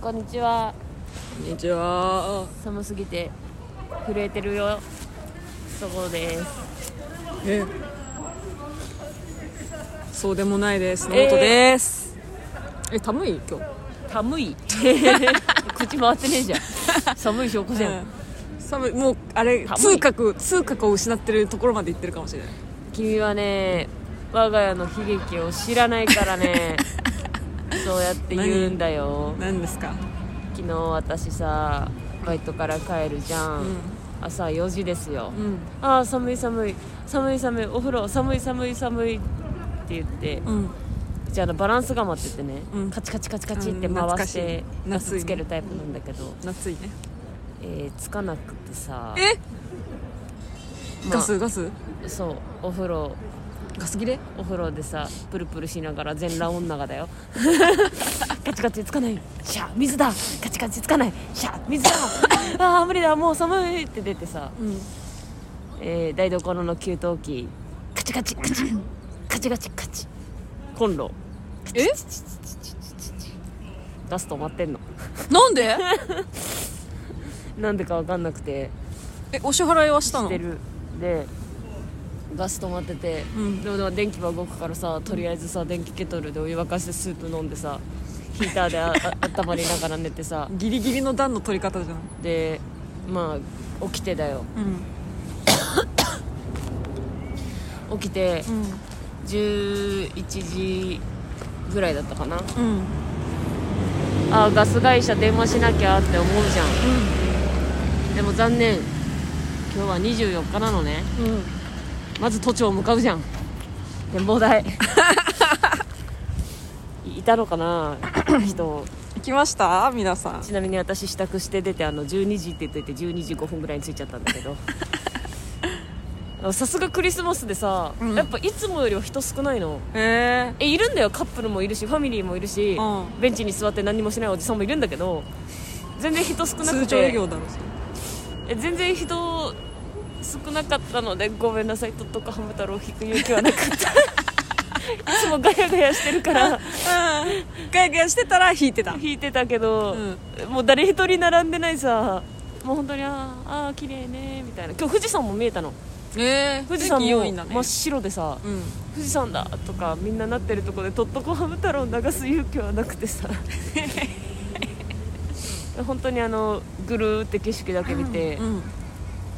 こんにちは。こんにちは。寒すぎて震えてるよ。そこです。え。そうでもないです。ノー。トです。え寒い？今日。寒い。口回ってねえじゃん。寒い証拠じゃん、うん。寒い。もうあれ寒い。痛覚痛覚を失ってるところまで行ってるかもしれない。君はね我が家の悲劇を知らないからねそうやって言うんだよ。何？ですか？昨日私さバイトから帰るじゃん、うん。朝4時ですよ、うん。ああ寒い寒い。寒い寒い。お風呂寒い寒い寒い。って言って、うん。うちあのバランス釜って言ってね、うん。カチカチカチカチって回してガスつけるタイプなんだけど、夏いね。えーつかなくてさ。え？まあガス？ガス？そうお風呂ガス切れ？お風呂でさプルプルしながら全裸女がだよ。カチカチつかない。シャー水だ。カチカチつかない。シャー水だ。あー無理だ。もう寒いって出てさ、うん。えー台所の給湯器。カチカチ。カチカチカチ。カチコンロ。え？ガス止まってんの。なんで？なんでか分かんなくて。えお支払いはしたの？してる。でガス止まってて、うん。でも電気は動くからさとりあえずさ電気ケトルでお湯沸かしてスープ飲んでさヒーターでああ 温まりながら寝てさギリギリの段の取り方じゃん。でまあ起きてだよ。うん。起きてうん。11時ぐらいだったかな。うん。あガス会社電話しなきゃって思うじゃん。でも残念。今日は24日なのね。うんまず都庁向かうじゃん。展望台。いたのかな 人。行きました？皆さん。ちなみに私支度して出てあの12時って言ってて12時5分ぐらいに着いちゃったんだけど。さすがクリスマスでさ、うん。やっぱいつもよりは人少ないの。へええいるんだよ。カップルもいるしファミリーもいるし、うん。ベンチに座って何もしないおじさんもいるんだけど全然人少なくて。通常営業だろそれ。え全然人少なかったのでごめんなさい。とっとかハム太郎を引く勇気はなかった。いつもガヤガヤしてるから。うん。ガヤガヤしてたら引いてた。引いてたけど、もう誰一人並んでないさ。もう本当にあーあー綺麗ねみたいな。今日富士山も見えたの。ええ富士山も真っ白でさ、うん。富士山だとかみんななってるとこでとっとこハム太郎を流す勇気はなくてさ。本当にあのぐるーって景色だけ見て、うん。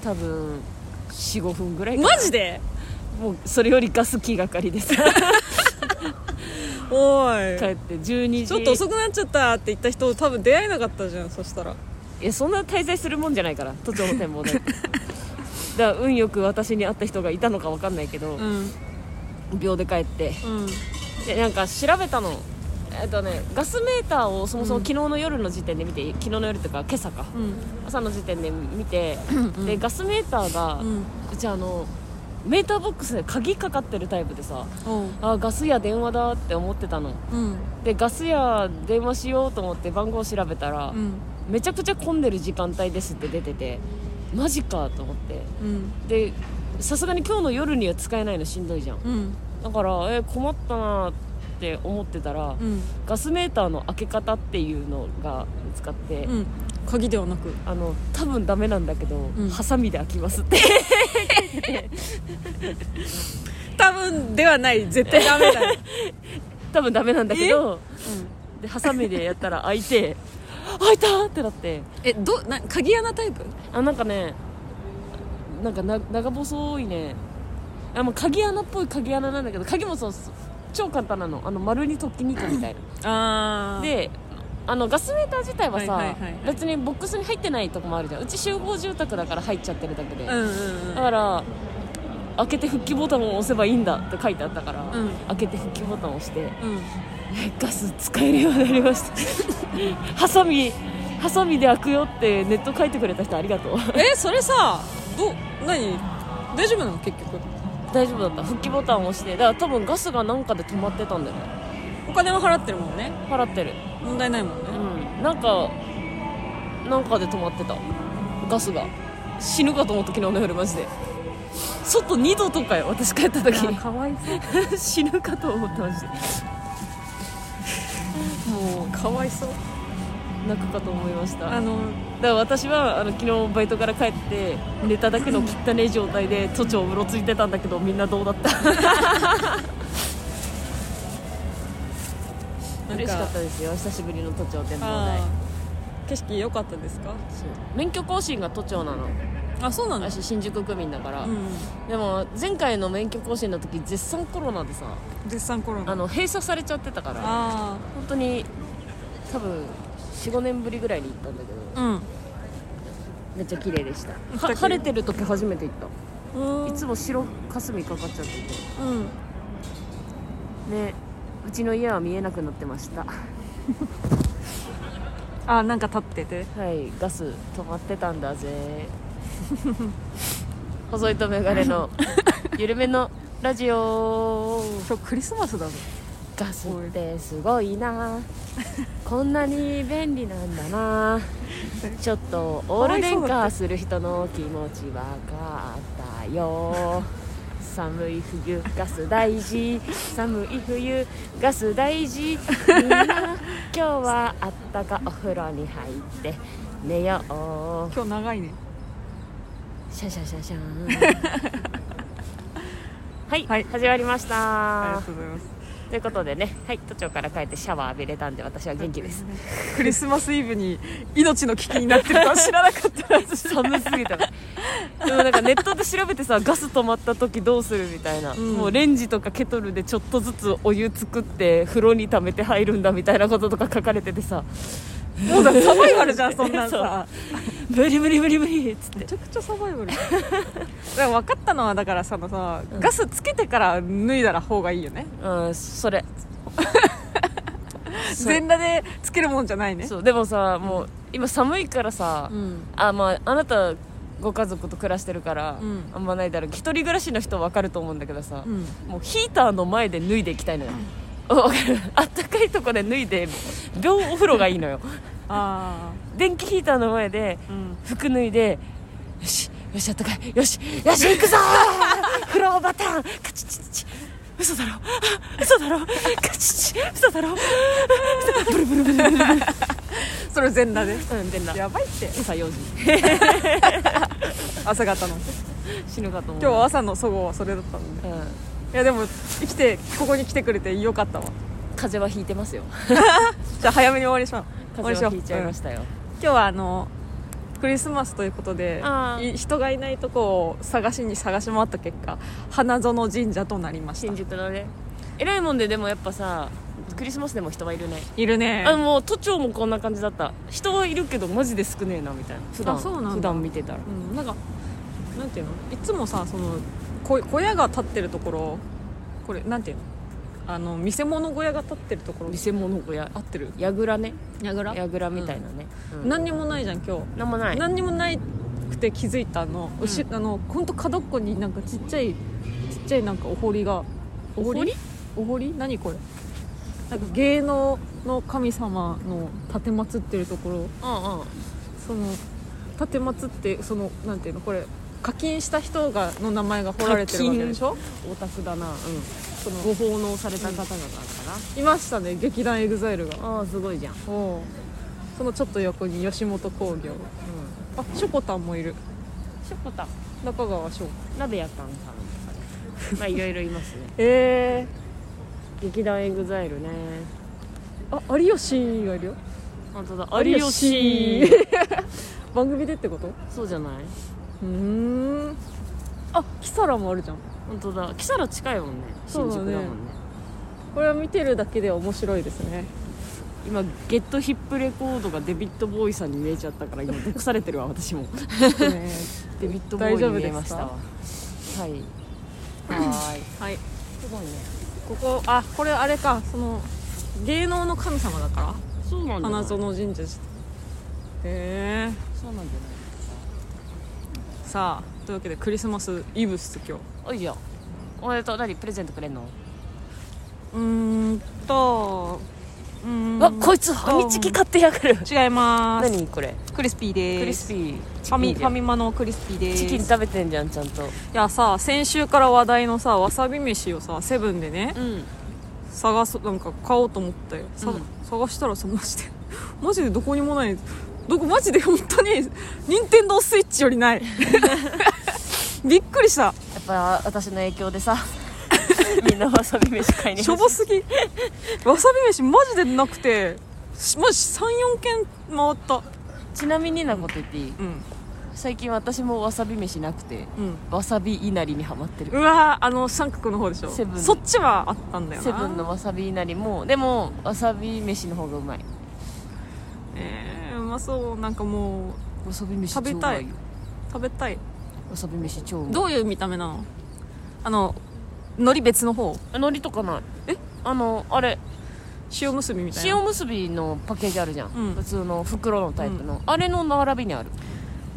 多分45分ぐらいマジで？もうそれよりガス気がかりでさ おい。帰って12時。ちょっと遅くなっちゃったって言った人多分出会えなかったじゃんそしたら。いやそんな滞在するもんじゃないから都庁の展望台 だから運よく私に会った人がいたのか分かんないけど、うん。秒で帰って。うん。でなんか調べたのえっとねガスメーターをそもそも昨日の夜の時点で見て、昨日の夜っていうか今朝か。うん。朝の時点で見て、うん。でガスメーターが、ううんちあのメーターボックスで鍵かかってるタイプでさあガス屋電話だって思ってたの。うん。でガス屋電話しようと思って番号調べたら、うん。めちゃくちゃ混んでる時間帯ですって出ててマジかと思って。うん。でさすがに今日の夜には使えないのしんどいじゃん。うん。だからえ困ったなって思ってたら、うん。ガスメーターの開け方っていうのが見つかって、うん。鍵ではなく。あの多分ダメなんだけど、ん。ハサミで開きますって。多分ではない。絶対ダメだ。よ 多分ダメなんだけど、でハサミでやったら開いて 開いたってなって。えどな鍵穴タイプ？あなんかねなんかな長細いね。あもう鍵穴っぽい鍵穴なんだけど鍵もそう超簡単なの。あの丸に突起2個みたいな。あでであのガスメーター自体はさ、はいはいはいはい。別にボックスに入ってないとこもあるじゃん。うち集合住宅だから入っちゃってるだけで、うんうんだから開けて復帰ボタンを押せばいいんだって書いてあったから、うん。開けて復帰ボタンを押してうん。ガス使えるようになりました。ハサミハサミで開くよってネット書いてくれた人ありがとう。えそれさど何？大丈夫なの？結局大丈夫だった。復帰ボタンを押して。だから多分ガスがなんかで止まってたんだよね。お金は払ってるもんね。払ってる。問題ないもんね。うん。なんかなんかで止まってた。ガスが。死ぬかと思った昨日の夜マジで。外2度とかよ私帰った時。かわいそう。死ぬかと思ってました もかわいそう。う泣くかと思いましただから私はあの昨日バイトから帰って寝ただけの汚い状態で都庁うろついてたんだけどみんなどうだった？嬉しかったですよ。久しぶりの都庁展望台景色良かったですか？そう。免許更新が都庁なの。あそうなんだ私新宿区民だから、うんでも前回の免許更新の時絶賛コロナでさ絶賛コロナ。あの閉鎖されちゃってたから。あ本当に多分45年ぶりぐらいに行ったんだけどあうん。めっちゃ綺麗でした。晴れてる時初めて行った。うん。いつも白霞かかっちゃってて。うん。ねうちの家は見えなくなってました。あなんか立ってて。はいガス止まってたんだぜ。細いとメガネの 緩めのラジオ。今日クリスマスだぞガスってすごいな。こんなに便利なんだな。ちょっとオール電化する人の気持ち分かったよ。寒い冬ガス大事。寒い冬ガス大事。みんな今日はあったかお風呂に入って寝よう。今日長いね。シャシャシャシャン。はい、はい。始まりました。ありがとうございますということでね、はい、都庁から帰ってシャワー浴びれたんで私は元気です。クリスマスイブに命の危機になってるとは知らなかった私寒すぎたでもなんかネットで調べてさガス止まった時どうするみたいな、ん。もうレンジとかケトルでちょっとずつお湯作って風呂に溜めて入るんだみたいなこととか書かれててさ。もうだサバイバルじゃんそんなんさ。無理無理無理無理っつって。めちゃくちゃサバイバル。だから分かったのはだからさのさ、うん。ガスつけてから脱いだら方がいいよね。うんそれ。そ う全裸でつけるもんじゃないね。そうでもさもう今寒いからさ、うん。あまああなたご家族と暮らしてるから、うん。あんまないだろう。一人暮らしの人分かると思うんだけどさ、うん。もうヒーターの前で脱いでいきたいのよ、わかる？あったかいとこで脱いで秒お風呂がいいのよ。あ電気ヒーターの前であうん。服脱いでよしよしあったかい。よしよし行くぞー。風呂バタン。カチチチチ。嘘だろ。あ嘘だろ。カチチ嘘だろ。嘘ブルブルブルブルブル。それ全裸で。うん出んなやばいって。朝4時朝方の。死ぬかと思う。今日は朝のそごはそれだったので。うん。いやでも生きてここに来てくれてよかったわ。風邪はひいてますよ。じゃあ早めに終わりしま終わりしよう。風邪はひいちゃいましたよ、うん。今日はあのクリスマスということで人がいないとこを探しに探し回った結果花園神社となりました。新宿のね。偉いもんででもやっぱさクリスマスでも人はいるね。いるね。あもう都庁もこんな感じだった。人はいるけどマジで少ねえなみたいな。普段あそうなんだ。普段見てたら。うん、なんかなんていうの？いつもさその小小屋が建ってるところこれなんていうの？あの見せ物小屋が建ってるところ。偽物小屋。合ってる？やぐらね。やぐら？やぐらみたいなね、うん。何にもないじゃん今日。なんもない。何にもないくて気づいたの、うん。うしあの本当角っこになんかちっちゃいちっちゃいなんかお堀が。お堀？お堀？何これ？なんか芸能の神様の立てまつってるところ。うんうん。その立てまつってそのなんていうの？これ課金した人がの名前が彫られてるわけでしょ？オタクだな。うんそのご奉納された方々かいましたね劇団エグザイルが。なああすごいじゃん、うん、おう。そのちょっと横に吉本興業。あショコタンもいる。しょこたん中川翔子。なべやかんさんとかね。まあいろいろいますね。え劇団エグザイルね。ー、あ有吉がいるよ。本当だ。有有吉吉。番組でってこと？そうじゃない？うーん。あキサラもあるじゃん本当だ。木更津近いもんね。新宿だもんね。これは見てるだけで面白いですね。今ゲットヒップレコードがデビッド・ボーイさんに見えちゃったから今毒されてるわ 私も。ね デビッド・ボーイに見えました。わはい。はーい。はい。すごいね。ここあこれあれか。その芸能の神様だから？そうなんだ花園神社へえ。そうなんじゃさあというわけでクリスマスイブっす今日。ないおいじゃんおめでとう何プレゼントくれんの？うーんとうーんあこいつファミチキ買ってやがる。違います。何これ？クリスピーです。クリスピー。ファミファミマのクリスピーです。チキン食べてんじゃんちゃんと。いやさ先週から話題のさわさび飯をさセブンでねうん。探すなんか買おうと思ってさ、うん。探したらさマジで マジでどこにもない。どこマジで本当に任天堂スイッチよりない。びっくりしたぱ私の影響でさ みんなわさび飯買いにしょぼすぎ。わさび飯マジでなくてしマジ34軒回った。ちなみになこと言っていい？うん。最近私もわさび飯なくてうん。わさびいなりにはまってる。うわーあの三角の方でしょ。セブン。そっちはあったんだよな。セブンのわさびいなりもでもわさび飯の方がうまい。えー、うまそう。なんかもうわさび飯超食べたい。食べたいわさび飯超うまい。どういう見た目なの？あの海苔別の方？海苔とかない。え？あのあれ塩結びみたいな？塩結びのパッケージあるじゃん、うん。普通の袋のタイプの、あれの並びにある。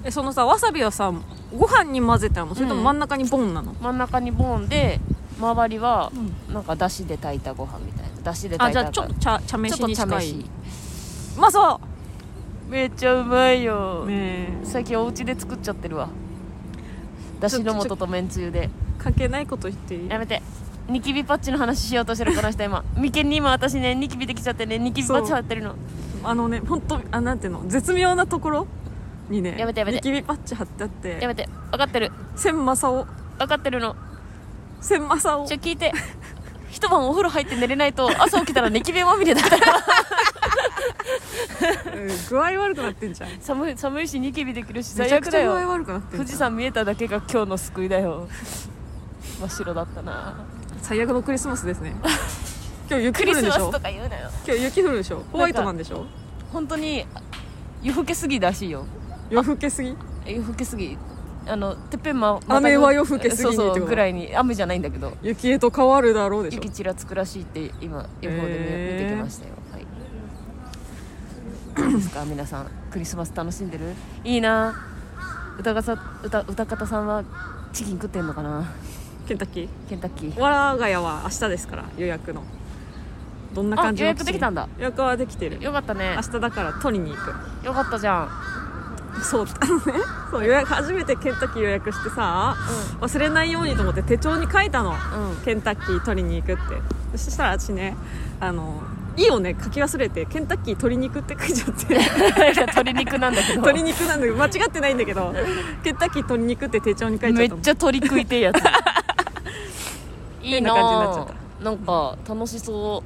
えそのさわさびはさご飯に混ぜてあるの？それとも真ん中にボンなの、真ん中にボーンで周りはなんかだしで炊いたご飯みたいな。だしであ炊いたじゃあちょっと茶茶飯に近い。まそめっちゃうまいよ、うね最近お家で作っちゃってるわだしの素とめんつゆで。え関係ないこと言っていい？やめて。ニキビパッチの話しようとしてるこの人今。眉間に今私ねニキビできちゃってねニキビパッチ貼ってるの。あのね本当あなんていうの？絶妙なところにねやめてやめて。ニキビパッチ貼ってあって。やめて。分かってる。千正を分かってるの。千正をちょ聞いて。一晩お風呂入って寝れないと朝起きたらニキビまみれだったら。うん具合悪くなってんじゃん。寒い寒いしニキビできるしめちゃ最悪だくちゃ具合よ悪くなってんじゃん。富士山見えただけが今日の救いだよ。真っ白だったな。最悪のクリスマスですね。今日雪クリスマス降るでしょとか言うなよ。今日雪降るでしょ？ホワイトなんでしょ？本当に夜更けすぎらしいよ。夜更けすぎ？夜更けすぎ。あのてっぺんま雨は夜更けすぎにそうそうぐらいに雨じゃないんだけど。雪へと変わるだろうでしょ？雪ちらつくらしいって今予報で見,、へー見てきましたよですか？皆さんクリスマス楽しんでる？いいな。歌がさ歌歌方さんはチキン食ってんのかな？ケンタッキー？ケンタッキー。我が家は明日ですから予約の。どんな感じ予約できたんだ。予約はできてる。よかったね。明日だから取りに行く。よかったじゃん。そうあのねそう予約初めてケンタッキー予約してさ、忘れないようにと思って手帳に書いたの、うん。ケンタッキー取りに行くって。そしたら私ねあの「い」をね。書き忘れてケンタッキー取りに行くって書いちゃって。鶏肉なんだけど。鶏肉なんだけど間違ってないんだけどケンタッキー鶏肉って手帳に書いちゃったのめっちゃ鳥食いてえやつ。いいな感じになっちゃっなんか楽しそ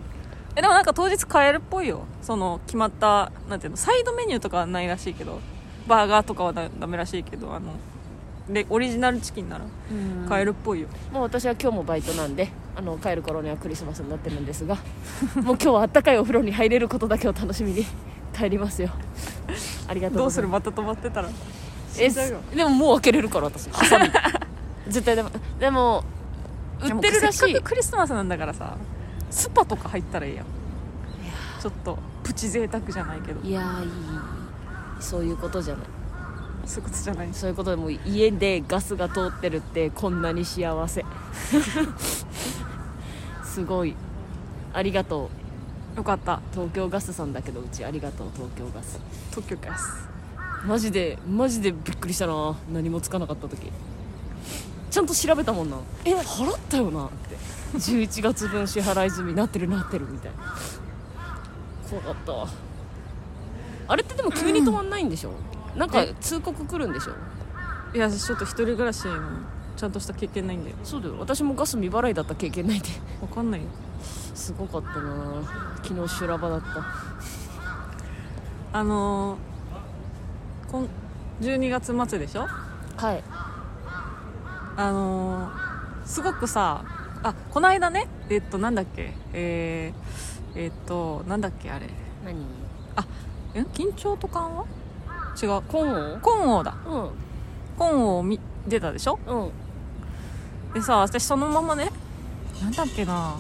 えでもなんか当日買えるっぽいよ。その決まったなんていうのサイドメニューとかはないらしいけどバーガーとかはだダメらしいけどあのでオリジナルチキンならう買えるっぽいよ、もう私は今日もバイトなんであの帰る頃にはクリスマスになってるんですが もう今日はあったかいお風呂に入れることだけを楽しみに 帰りますよ。ありがとうどうする？また泊まってたら？えでももう開けれるから私。ハサミ。絶対でもでも売ってるらしい。クリスマスなんだからさスパとか入ったらいいやんちょっとプチ贅沢じゃないけど。いやーいい。そういうことじゃない。そういうことじゃない。そういうことでもう家でガスが通ってるってこんなに幸せすごい。ありがとう。よかった。東京ガスさんだけどうちありがとう東京ガス。特許ですマジでマジでびっくりしたな。何もつかなかった時。ちゃんと調べたもんな。え払ったよな。って。11月分支払い済みなってるなってるみたいな。怖かったわ。あれってでも急に止まんないんでしょ、なんか通告来るんでしょ？いやちょっと一人暮らしのちゃんとした経験ないんだよ。そうだよ。私もガス未払いだった経験ないで。わかんないよ。すごかったな。昨日修羅場だった。あのー、こん12月末でしょ？はい。あのー、すごくさあこの間ねえっとなんだっけ？えー、えっとなんだっけあれ。何？え？緊張と緩和？違う。コンコンオだオコンオ見出たでしょ？うんうんでさ私そのままねなんだっけな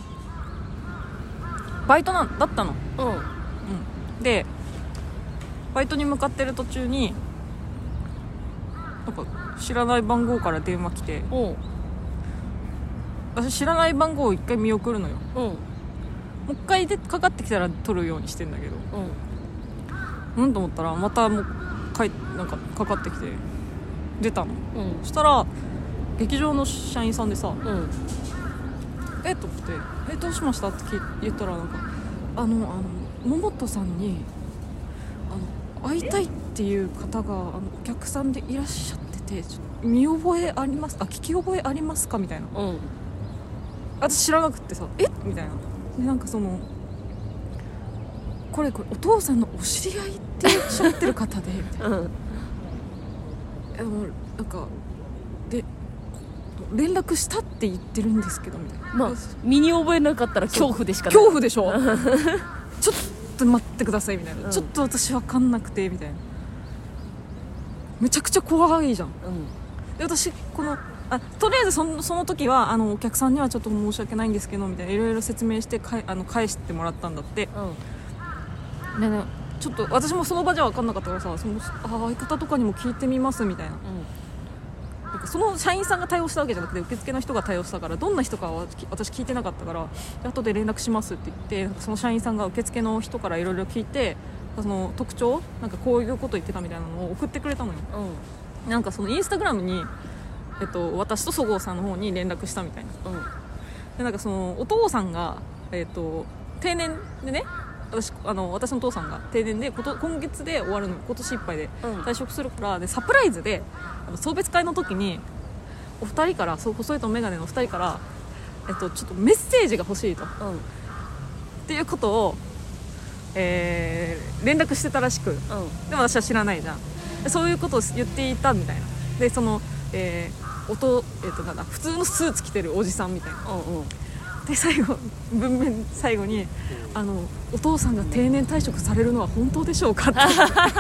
バイトなんだったの。うん。うん。でバイトに向かってる途中になんか知らない番号から電話来てうん。私知らない番号を一回見送るのよ。うん。もう一回でかかってきたら取るようにしてんだけど。うん。うんと思ったらまたもうかいなんかかかってきて出たの。うん。そしたら劇場の社員さんでさうん「えっ?」と思って「えどうしました?」って聞い言ったらなんか「あのあの桃本さんに会いたいっていう方があのお客さんでいらっしゃっててちょっと見覚えあります？あ聞き覚えありますか？みたいな。うん。私知らなくってさえ？みたいな。でなんかそのこれこれお父さんのお知り合いっておっしゃってる方でみたいな。うん。なんかで連絡したって言ってるんですけどみたいな。まあ身に覚えなかったら恐怖でしかない。恐怖でしょ？ちょっと待ってくださいみたいな、うん。ちょっと私分かんなくてみたいな。めちゃくちゃ怖いじゃん。うん。で私このあとりあえずそのその時はあのお客さんにはちょっと申し訳ないんですけどみたいな。いろいろ説明してかいあの返してもらったんだって。うん。でねちょっと私もその場じゃ分かんなかったからさそのあ相方とかにも聞いてみますみたいな。なん。かその社員さんが対応したわけじゃなくて受付の人が対応したからどんな人かはき私聞いてなかったからで後で連絡しますって言ってその社員さんが受付の人からいろいろ聞いてその特徴なんかこういうこと言ってたみたいなのを送ってくれたのよ。うん。なんかそのインスタグラムに、えっと、私とそごうさんの方に連絡したみたいな。うん。でなんかそのお父さんが、えっと、定年でね私あの私のお父さんが定年でこと今月で終わるの今年いっぱいでうん。退職するからでサプライズであの送別会の時にお二人からそう細いと眼鏡のお二人から、えっと、ちょっとメッセージが欲しいと。っうん。ていうことを、えー連絡してたらしく。うん。でも私は知らないじゃん。でそういうことを言っていたみたいな。でその、えー音えー、となんだ普通のスーツ着てるおじさんみたいな。うんうんで最後文面最後にあの「お父さんが定年退職されるのは本当でしょうか?」って。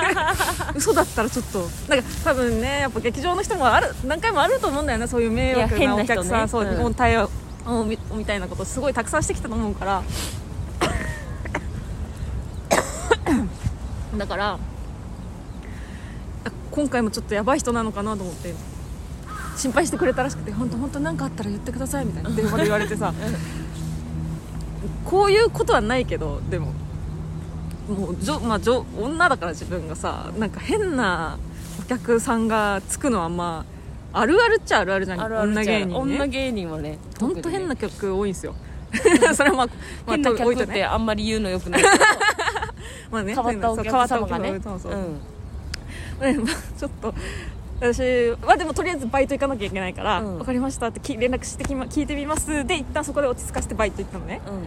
嘘だったらちょっとなんか多分ねやっぱ劇場の人もある何回もあると思うんだよねそういう迷惑なお客さん、そううん日本対応みみたいなことすごいたくさんしてきたと思うから。だからあ今回もちょっとやばい人なのかなと思って心配してくれたらしくて本当本当何かあったら言ってくださいみたいな電話で言われてさこういうことはないけどでももうじょ、まあ、じょ女だから自分がさなんか変なお客さんがつくのはまああるあるっちゃあるあるじゃんあるある女芸人女ね芸人はね本当変な曲多いんですよ。それはまあ、まあ、変な置いとね。客ってあんまり言うのよくないけど。まあね変わったお客様がね。お客様そうそう。うん。ね まあちょっと私はでもとりあえずバイト行かなきゃいけないから、うん。分かりましたってき連絡してき、ま、聞いてみます。で一旦そこで落ち着かせてバイト行ったのね。うん。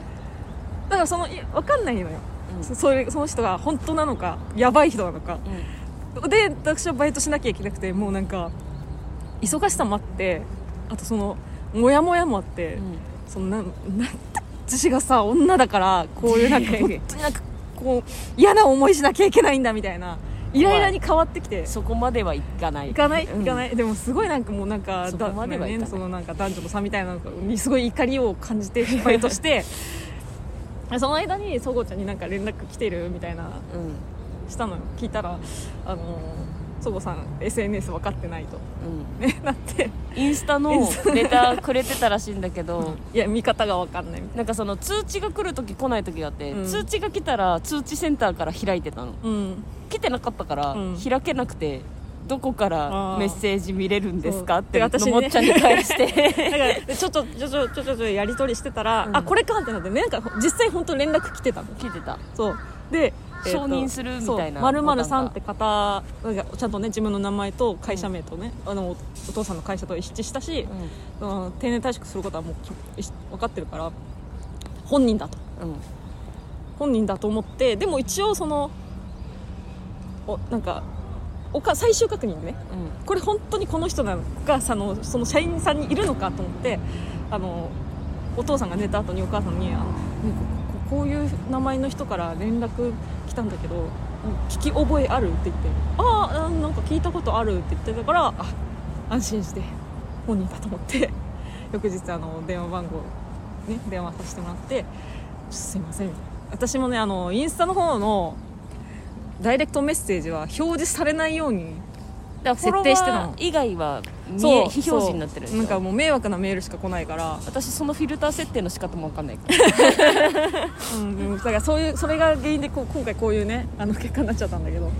だからそのい分かんないのよ、うん。そそういうその人が本当なのかやばい人なのか。うん。で私はバイトしなきゃいけなくてもうなんか忙しさもあってあとそのモヤモヤもあって、うん。そのなんなん私がさ女だからこういうなんか本当になんかこう嫌な思いしなきゃいけないんだみたいなイライラに変わってきて。そこまではいかない。行かない？うん。行かない、でもすごいなんかもうなんかそこまではいかない。ね、そのなんか男女の差みたいなのにすごい怒りを感じてバイトして その間にそごうちゃんになんか連絡来てるみたいなうん。したのよ。聞いたらあのそごさん SNS 分かってないと。うん。ねなって。インスタのレタ。ーくれてたらしいんだけど。いや見方が分かんないみたいな。んかその通知が来るとき来ないときがあって、うん。通知が来たら通知センターから開いてたの。なうん。来てなかったから、うん。開けなくてどこからメッセージ見れるんですか？ってで私ね。のもっちゃんに返し だてからでちょっとちょちょちょちょちょやり取りしてたら、うん。あこれかってなってねなんか実際本当連絡来てたの。来てた。そう。で、承認するみたいなそう〇〇ボタンが。さんって方がちゃんとね自分の名前と会社名とね、あのおお父さんの会社と一致したし、うん。定年退職することはもうき分かってるから本人だと。うん。うん本人だと思ってでも一応そのおなんかおか最終確認でねこれ本当にこの人なのかそのその社員さんにいるのかと思ってあのお父さんが寝た後にお母さんにあの、ねこういう名前の人から連絡来たんだけど聞き覚えあるって言ってああなんか聞いたことあるって言ってたからあ安心して本人だと思って 翌日あの電話番号、ね、電話させてもらって「すいません」私もねあのインスタの方のダイレクトメッセージは表示されないように設定してたの。以外は見え非表示になってるなんかもう迷惑なメールしか来ないから、私そのフィルター設定の仕方も分かんないから。うん、だからそういうそれが原因でこう今回こういうねあの結果になっちゃったんだけど、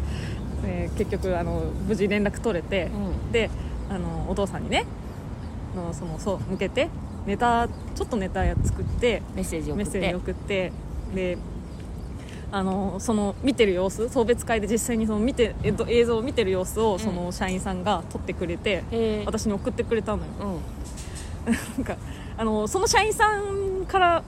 えー結局あの無事連絡取れて、うん。であのお父さんにねのそのそう向けてネタちょっとネタや作ってメッセージ送っメッセージて送ってであのその見てる様子送別会で実際にその見て、えっと、映像を見てる様子をその社員さんが撮ってくれて、へえ。私に送ってくれたのよ。うん。なんかあのその社員さんから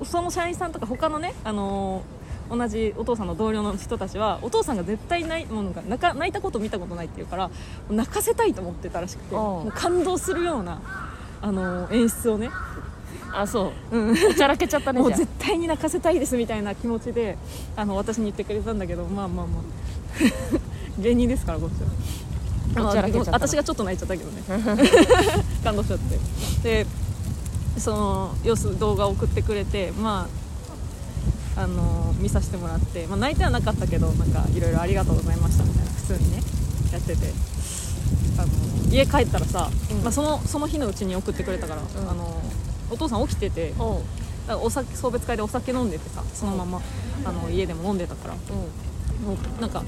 うその社員さんとか他のねあの同じお父さんの同僚の人たちはお父さんが絶対泣いもうなんか泣か泣いたこと見たことないっていうから泣かせたいと思ってたらしくてもう感動するようなあの演出をね、あそう。うん、おちゃらけちゃったねもう絶対に泣かせたいですみたいな気持ちであの私に言ってくれたんだけどまあまあまあ。芸人ですからこっちは。おちゃらけちゃったな私がちょっと泣いちゃったけどね。感動しちゃって。でその様子動画を送ってくれてまああの見させてもらって、まあ、泣いてはなかったけどなんかいろいろありがとうございましたみたいな普通にねやってて。あの家帰ったらさ、うん。まあ、そのその日のうちに送ってくれたから、ん。あのお父さん起きててお酒送別会でお酒飲んでてさそのままあの家でも飲んでたから。もう。なんか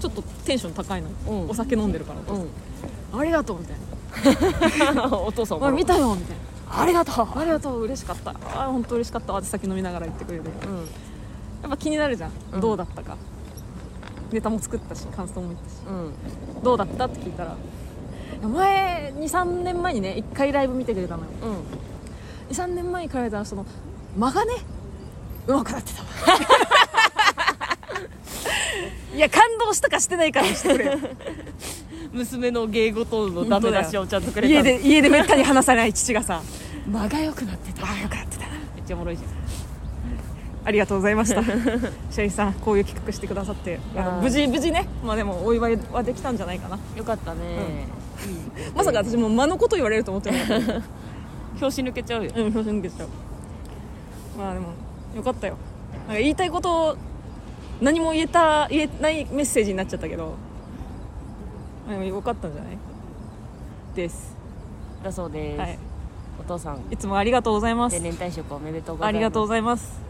ちょっとテンション高いの、う。んお酒飲んでるから、うん。ありがとうみたいな。う んお父さん「あ見たよ」みたいありがとう。な「ありがとう嬉しかった。あ本当嬉しかった。わ」って酒飲みながら言ってくれて。やうん。っぱ気になるじゃん、うん。どうだったか。ネタも作ったし感想も言ったし。うん。どうだった？って聞いたら。前23年前にね1回ライブ見てくれたのよ。うん23年前に比べたらその間がねうまくなってたわ。いや感動したかしてないかにしてくれよ。娘の芸事のダメ出しをちゃんとくれた。家で家でめったに話さない父がさ間が良くなってた。ああよくなってたな。めっちゃおもろいじゃん。ありがとうございました。シャイさんこういう企画してくださって。無事無事ね。まあでもお祝いはできたんじゃないかな。よかったね、まさか私も間のこと言われると思ってなかった拍子抜けちゃうよ。うん表紙抜けちゃう。まあでもよかったよ。なんか言いたいことを何も言えた言えないメッセージになっちゃったけどまあでもよかったんじゃない？です。だそうです、はい。お父さん。いつもありがとうございます。定年退職おめでとうございます。ありがとうございます。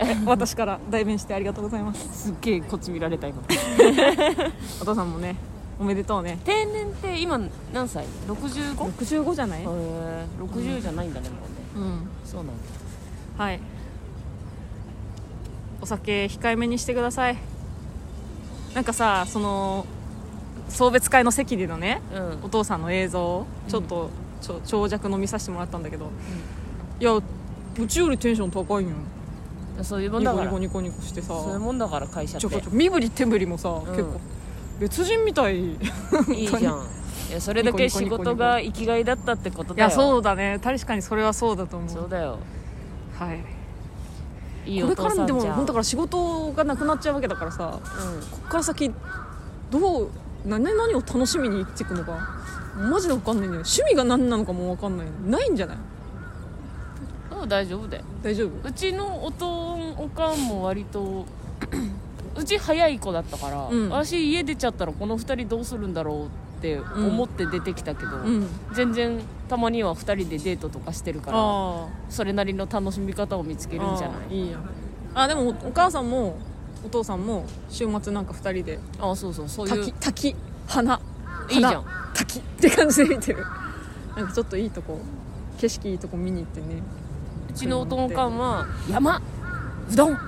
え私から代弁してありがとうございます。すっげえこっち見られた今。お父さんもねおめでとうね。定年って今何歳？65? 65じゃない？へえ60じゃないんだねもうね。うん。そうなんだ。はい。お酒控えめにしてください。なんかさその送別会の席でのねうん。お父さんの映像をちょっと、ちょ長尺の見させてもらったんだけど、いやうちよりテンション高いんよ。そういうもんニだから。コニコニコニコしてさ。そういうもんだから会社って。ちょこちょ身振り手振りもさ、ん。結構別人みたい。いいいじゃん。いやそれだけ仕事が生きがいだったってことだよ。やそうだね。確かにそれはそうだと思う。そうだよ。はい。いいおこれからでも本当だから仕事がなくなっちゃうわけだからさこっから先どう何何を楽しみに生きていくのか。マジで分かんないんだよ趣味が何なのかも分かんない。ないんじゃない？うんうん大丈夫だよ大丈夫？うちのおとんおかんも割とうち早い子だったから、うん。私家出ちゃったらこの2人どうするんだろうって思って出てきたけど、うん。全然たまには2人でデートとかしてるからあそれなりの楽しみ方を見つけあるんじゃない？あいいや。あでもお母さんもお父さんも週末なんか2人で。あそうそうそういう滝滝花。いいじゃん。花。滝。って感じで見てる。なんかちょっといいとこ。景色いいとこ見に行ってね。うちのおとんおかんは山うどん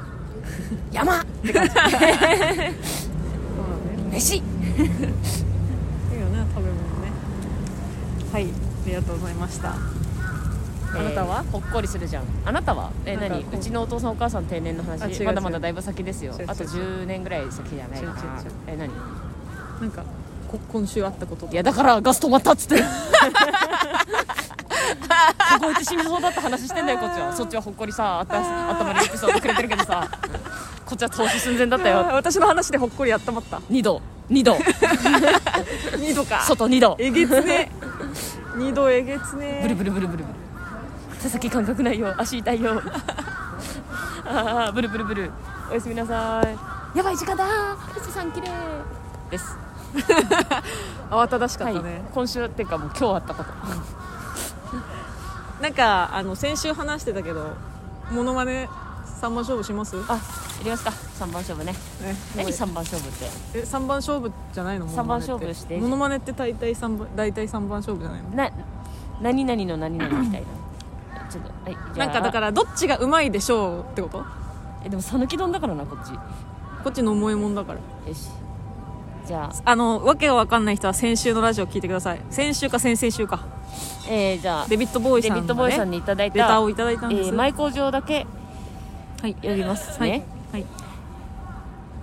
山。って感じ飯。いいよね食べ物ね。はいありがとうございました。あなたはえーほっこりするじゃん。あなたは？えな何う？ちのお父さんお母さん定年のあ違う話まだまだだいぶ先ですよ。違う違うあと10年ぐらい先じゃないかな違う違う。違うえ何？なんかこ今週あったこといやだからガス止まったっつって凍えて死にそうだって話してんだよこっちは。そっちはほっこりさあった頭にエピソードくれてるけどさ。こっちは投資寸前だったよ。私の話でほっこり温まった。2度。2度。2度か。外2度。えげつね。2度えげつね。ブルブルブルブルブル。手先感覚ないよ。足痛いよ。ああブルブルブル。おやすみなさい。やばい時間だ。富士山綺麗。です。慌ただしかはいったね、今週っていうかもう今日あったことなんかあの先週話してたけどモノマネ3番勝負します？あやりますか。3番勝負ね。ね。何3番勝負って？え3番勝負じゃないの？三番勝負して。モノマネって大体三番大体3番勝負じゃないの？な何々の何々みたいな。ちょっとはいなんかだからどっちがうまいでしょうってこと？えでも讃岐丼だからなこっち。よこっちの重いもんだから。し。じゃあ。あのわけが分かんない人は先週のラジオ聞いてください。先週か先々週かえー、じゃあデビッド・ボーイデさんが、ね、ビッド・ボーイさんにいただいたレターをいただいたんです、えー、マイ工場だけはい。読みますね、はい、はい、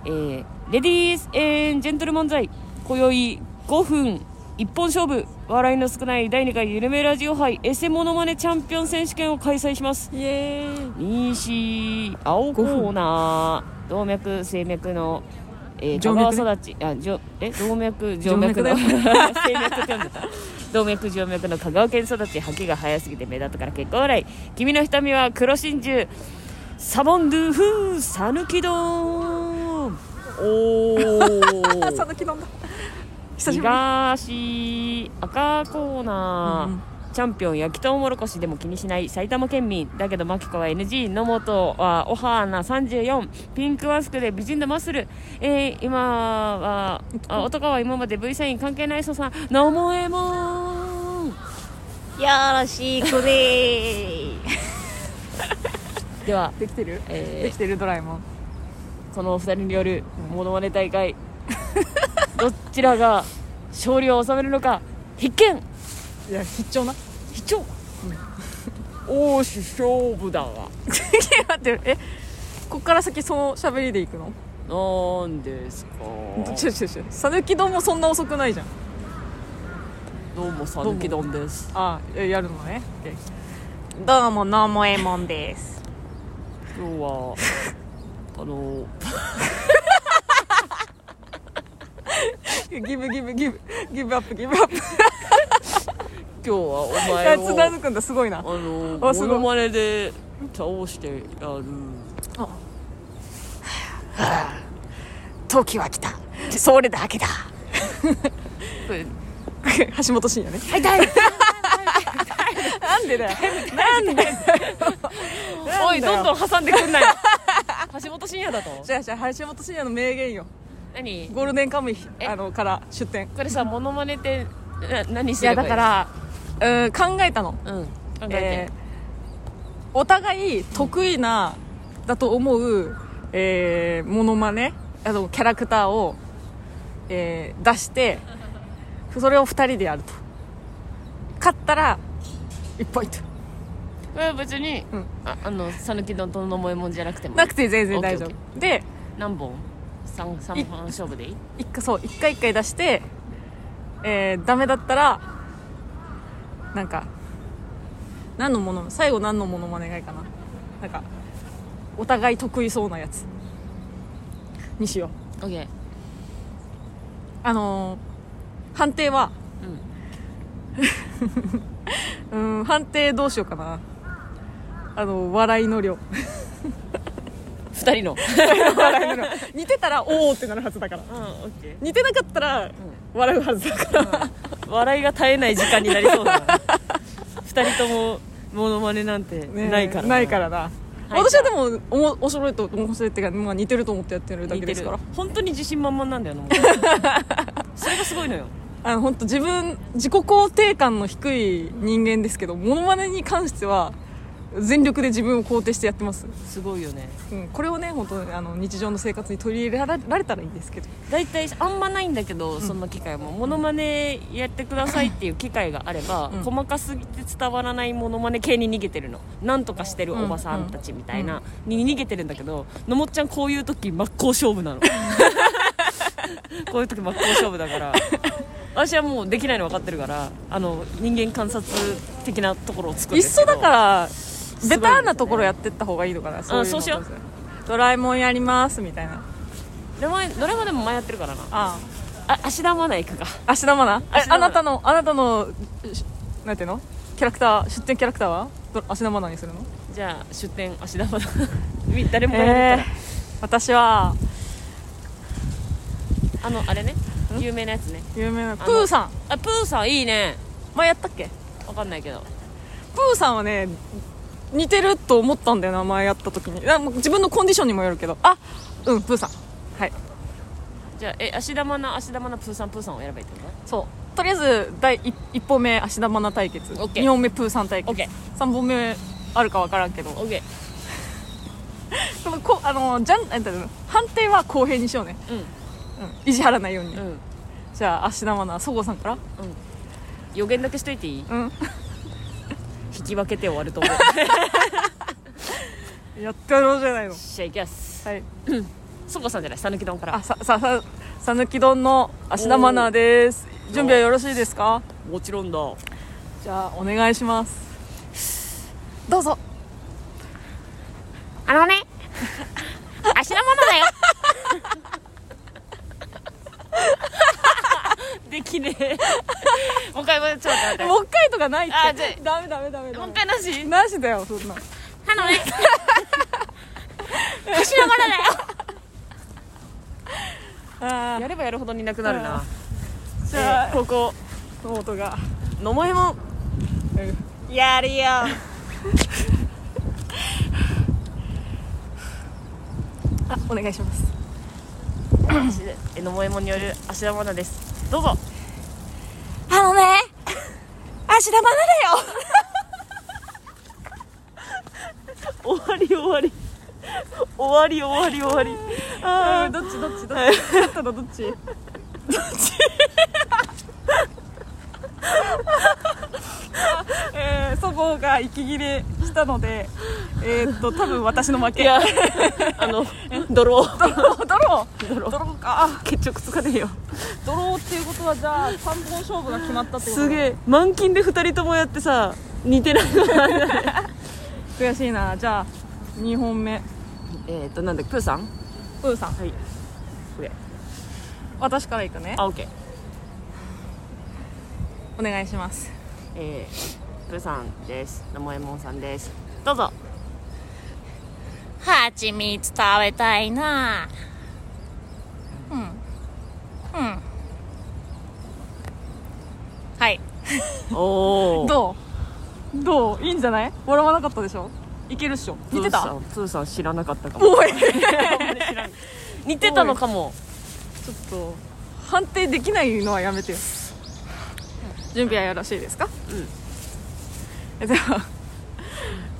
えーレディース・エン・ジェントル漫才今宵5分一本勝負。笑いの少ない第2回ゆるめラジオ杯エセモノマネチャンピオン選手権を開催します。イエーイ。西青コーナー。動脈静脈の、えー、静香脈ね。川育ちあじょえ？動脈静脈の。動脈静脈の香川県育ち吐きが早すぎて目立ったから結構笑い。君の瞳は黒真珠サボンドゥフーサヌキドーンおあー。讃岐なんだ。久しぶり。東赤コーナー、うんうんチャンピオン焼きとうもろこしでも気にしない埼玉県民だけどマキコは NG 野本はオハーナ34ピンクマスクで美人のマッスル、えー、今はあ男は今まで V サイン関係ないそうさのもえもんよろしくで では、できてる？えーできてるドラえもん。このお二人によるモノマネ大会。どちらが勝利を収めるのか必見。いや必聴な必聴おーし勝負だわ。待ってえこっから先その喋りでいくの？なんですか。ちょちょちょ讃岐丼もそんな遅くないじゃん。どうもさぬき丼です。あえやるのね？どうものもえもんです。今日は あのギブギブギブギブアップギブアップ今日はおあ前をつなずくんだすごいな。あのあすごい。モノマネで倒してやる。時は来た。それだけだ。橋本真也ね。はい。痛いなんでだよ。なんでおいどんどん挟んでくんなよ。橋本真也だと。じゃあじゃあ橋本真也の名言よ。何？ゴールデンカムイえ？あのから出展これさモノマネってな何すいやればいい？だからうん考えたの。うん。考えて、えーお互い得意なだと思う、えー、モノマネあのキャラクターを、えー出してそれを2人でやると。勝ったら1ポイント。これは別に、うん。ああの讃岐丼とのもえもんじゃなくても。なくて全然大丈オッケー。夫。で何本？三三本勝負でいい？一回そう1回1回出して、えー、ダメだったらなんか何のもの最後何のものまねがいいかな。なんかお互い得意そうなやつ。にしよう。オッケーあのー判定はうん。うん判定どうしようかな。あの笑いの量。二人の。笑いの量。似てたらおおってなるはずだから。うん似てなかったら笑うはずだから、ー笑いが絶えない時間になりそうだな。二人ともモノマネなんてねないからな。いからな、はい。私はでもおも面白いと面白いっていうか、まあ、似てると思ってやってるだけですから。本当に自信満々なんだよな。も うそれがすごいのよ。あの本当自分自己肯定感の低い人間ですけどモノマネに関しては全力で自分を肯定してやってます、すごいよね。うん、これをね本当あの日常の生活に取り入れられたらいいんですけど。大体あんまないんだけどそん。な機会も。モノマネやってくださいっていう機会があれば、うん。細かすぎて伝わらないモノマネ系に逃げてるの。なんとかしてるおばさんたちみたいな、に逃げてるんだけどのもっちゃんこういう時真っ向勝負なの。こういう時真っ向勝負だから。私はもうできないの分かってるからあの人間観察的なところを作るんですけど。だからベターなところやってった方がいいのかなそうそうしよう。ドラえもんやりますみたいな。で前ドラマでも前やってるからな。ああ。芦田愛菜行くかあ芦田愛菜。あなたのあなたのしなんていうの？キャラクター出展キャラクターは？ど芦田愛菜にするの？じゃあ出店芦田愛菜。誰もやるから、えー、私はあのあれね。有名なやつね。有名なのプーさん。あプーさんいいね。前やったっけ？わかんないけど。プーさんはね似てると思ったんだよな前やった時に。自分のコンディションにもよるけど。あうんプーさん。はい。じゃあえ芦田愛菜芦田愛菜プーさんプーさんをやればいいってこそう。とりあえず第 1, 本目芦田愛菜対決。オッケー。2本目プーさん対決。オッケ3本目あるか分からんけど。とオッケその こあのじゃんなん判定は公平にしようね、うん。うん、意地張らないように。ね、うん。じゃあ芦田愛菜そごうさんから。予言だけしといていい？うん引き分けて終わると思う。やってやろうじゃないの。じゃあいきます。はい。そこさんじゃない讃岐丼から。あささささぬき丼の芦田愛菜です。準備はよろしいですか？もちろんだ。じゃあお願いします。どうぞ。あのね。足のものだよできねえ。もう一回ちょっと待って。もう一回とかないって。あじゃダメダメダメダメ。もう一回なし？なしだよそんな。あのねだよ。あやればやるほどになくなるな。じゃあここ。ノートが。のもえもうんやるよ。あお願いします。えのもえもんによる。芦田愛菜ですどうぞ。あのね芦田愛菜だよ。終わり終わり。終わり終わり終わり。ああどっちどっちどっち。勝ったのどっち。どっち？えー、そごうが息切れしたのでえー、っと多分私の負け。あの泥ドロー。ドロー？泥ドロー。か。結直つかねえよ。ドローっていうことはじゃあ3本勝負が決まったってこと？すげえ。満勤で2人ともやってさ似てない悔しいな。じゃあ2本目。えっとなんだっけ？プーさん？プーさん。はい。上。私からいくね。あオッケー。お願いします。えー、プーさんです。のもえもんさんです。どうぞはちみつ食べたいな。うん。うん。はい。おお どう？どう？いいんじゃない？笑わなかったでしょ？いけるっしょ。似てた？プーさん知らなかったかも。おい。似てたのかも。ちょっと判定できないのはやめてよ。準備はよろしいですか？うん。えでは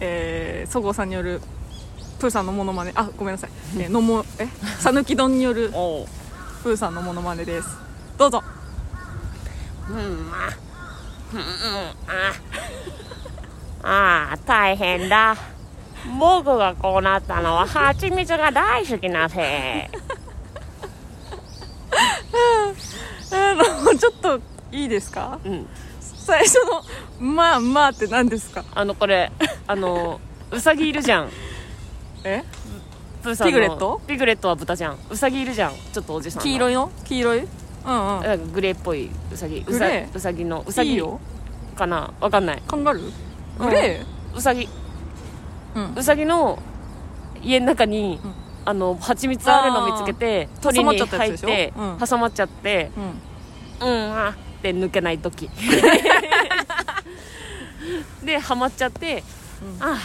えー、そごうさんによるプーさんのモノマネ。あごめんなさい、えーのもえ？さぬき丼によるプーさんのモノマネです。どうぞ。うんまあうんうんあああ大変だ。僕がこうなったのは蜂蜜が大好きなせい。あのちょっといいですか？うん。最初の「まあまあ」って何ですか？あのこれあのウサギいるじゃんえ？プーさんのピグレット？ピグレットは豚じゃん。ウサギいるじゃん。ちょっとおじさんの黄色いの黄色い？うんうん。なんかグレーっぽいウサギ。ウサウサギの。ウサギかな？わかんない。カンガルーグレウサギ。ーうん。ウサギの家の中に、うん。あの蜂蜜あるの見つけて鳥に入ってうん。挟まっちゃってうん。うんあって抜けない時。でハマっちゃって、うん。あ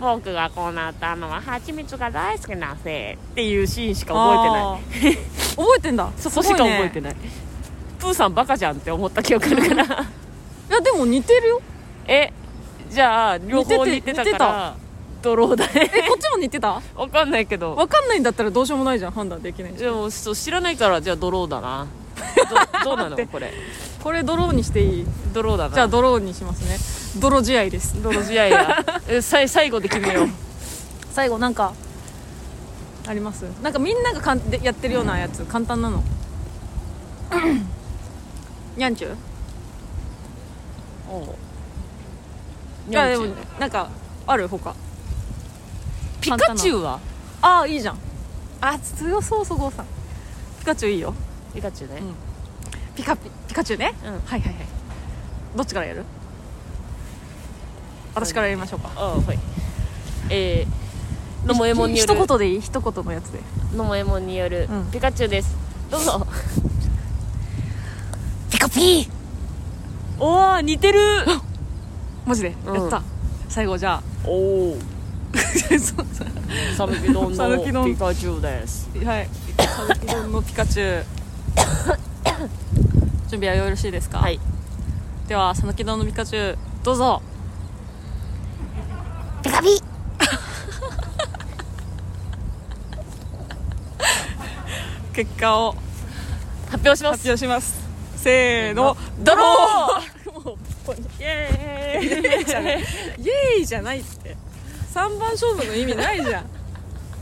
僕がこうなったのは蜂蜜が大好きなせいっていうシーンしか覚えてない。い覚えてんだ。そこしか覚えてない。プーさんバカじゃんって思った記憶あるから。いやでも似てるよ。えじゃあ両方似似てたからドローだね。えこっちも似てた？わかんないけど。わかんないんだったらどうしようもないじゃん。判断できないじゃんでもそう知らないからじゃあドローだな。どどうなの？これ。これドローにしていい？ドローだな。じゃあドローにしますね泥試合です。ドロ試合や。えさい最後で決めよう。最後なんかあります？なんかみんながかんでやってるようなやつ。簡単なの。にゃんちゅうおう。いやでもなんかある他。ピカチュウは？ああいいじゃん。あ強そうそごうさん。ピカチュウいいよ。ピカチュウね、うん。ピカピピカチュウね？うん。はいはいはい。どっちからやる？私からやりましょうか。あはい。えー、のもえもんによる一言でいい一言のやつで。のもえもんによるうん。ピカチュウです。どうぞ。ピコピー。おお似てる。マジで？うん。やった。最後じゃあ。おお そうそう。さぬき丼讃岐丼。のピカチュウです。はい。さぬき丼のピカチュウ。準備はよろしいですか？はい。ではさぬき丼のピカチュウどうぞピカピ結果を。発表します。発表します。せーの。ドロもうイエー。イイエーイ。じゃないイエーイじゃないって。3番勝負の意味ないじゃん。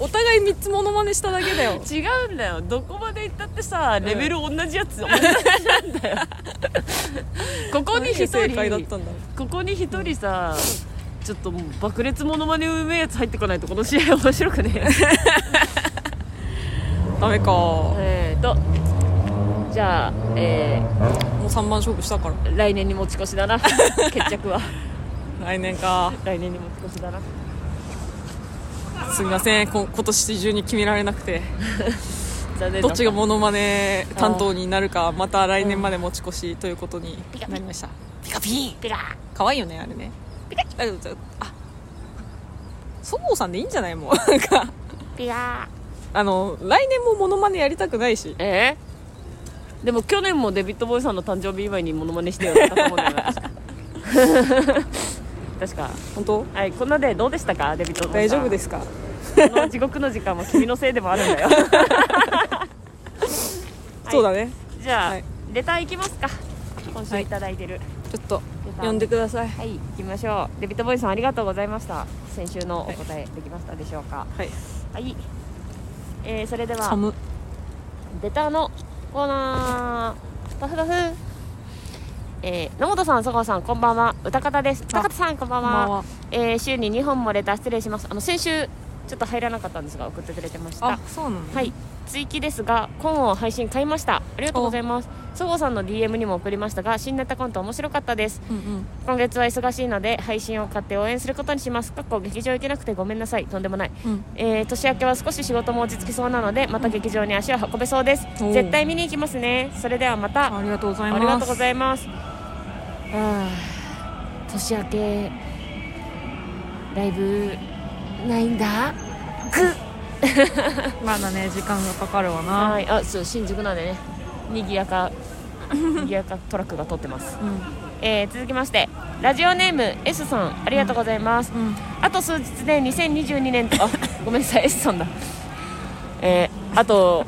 お互い3つモノマネしただけだよ。ー違うんだよ。どこまで行ったってさレベル同じやつ、同じなんだよ。ここに一人。正解だったんだここに一人さちょっともう爆裂モノマネうめえやつ入ってこないとこの試合面白くね ダメか。もえーとじゃあ、えう3番勝負したから。ー来年に持ち越しだな。決着は。来年か。来年に持ち越しだな。すみません。こ今年中に決められなくて。残念だどっちがモノマネ担当になるかまた来年まで持ち越しということになりました。ピカピピカ可愛いよねあれねだけどちょあそごうさんでいいんじゃないもうなんかピカあの来年もモノマネやりたくないしえー、でも去年もデビッド・ボーイさんの誕生日祝いにモノマネしてよって言ったと思うんだよな確か確か本当はいこんなでどうでしたかデビッド・ボー大イさん丈夫ですかこの地獄の時間も君のせいでもあるんだよそうだねじゃあ、はいレターいきますか今週いただいてる、ちょっと呼んでくださいはい行きましょうデビッド・ボーイさんありがとうございました先週のお答えできましたでしょうかはいはい、えーそれでは寒レターのコーナーパフパフえー野本さん、曽川さん、こんばんは。歌方です。歌方さん、こんばんは。えー週に2本もレター失礼します。あの先週ちょっと入らなかったんですが送ってくれてました。あそうなのはい。追記ですが、コンを配信買いました。ありがとうございます。そごうさんの DM にも送りましたが、新ネタコント面白かったです。うんうん。今月は忙しいので配信を買って応援することにします。かっこ劇場行けなくてごめんなさい。とんでもない。うん。えー年明けは少し仕事も落ち着きそうなのでまた劇場に足を運べそうです。おう絶対見に行きますね。それではまた。ありがとうございます。ありがとうございます。あー年明けライブないんだ。ぐまだね時間がかかるわな。はい。あそう新宿なんでね。にぎやかにぎやかトラックが通ってます、うんえー続きましてラジオネーム S さんありがとうございます、うん。あと数日で2022年とあごめんなさい S さんだ。えーあと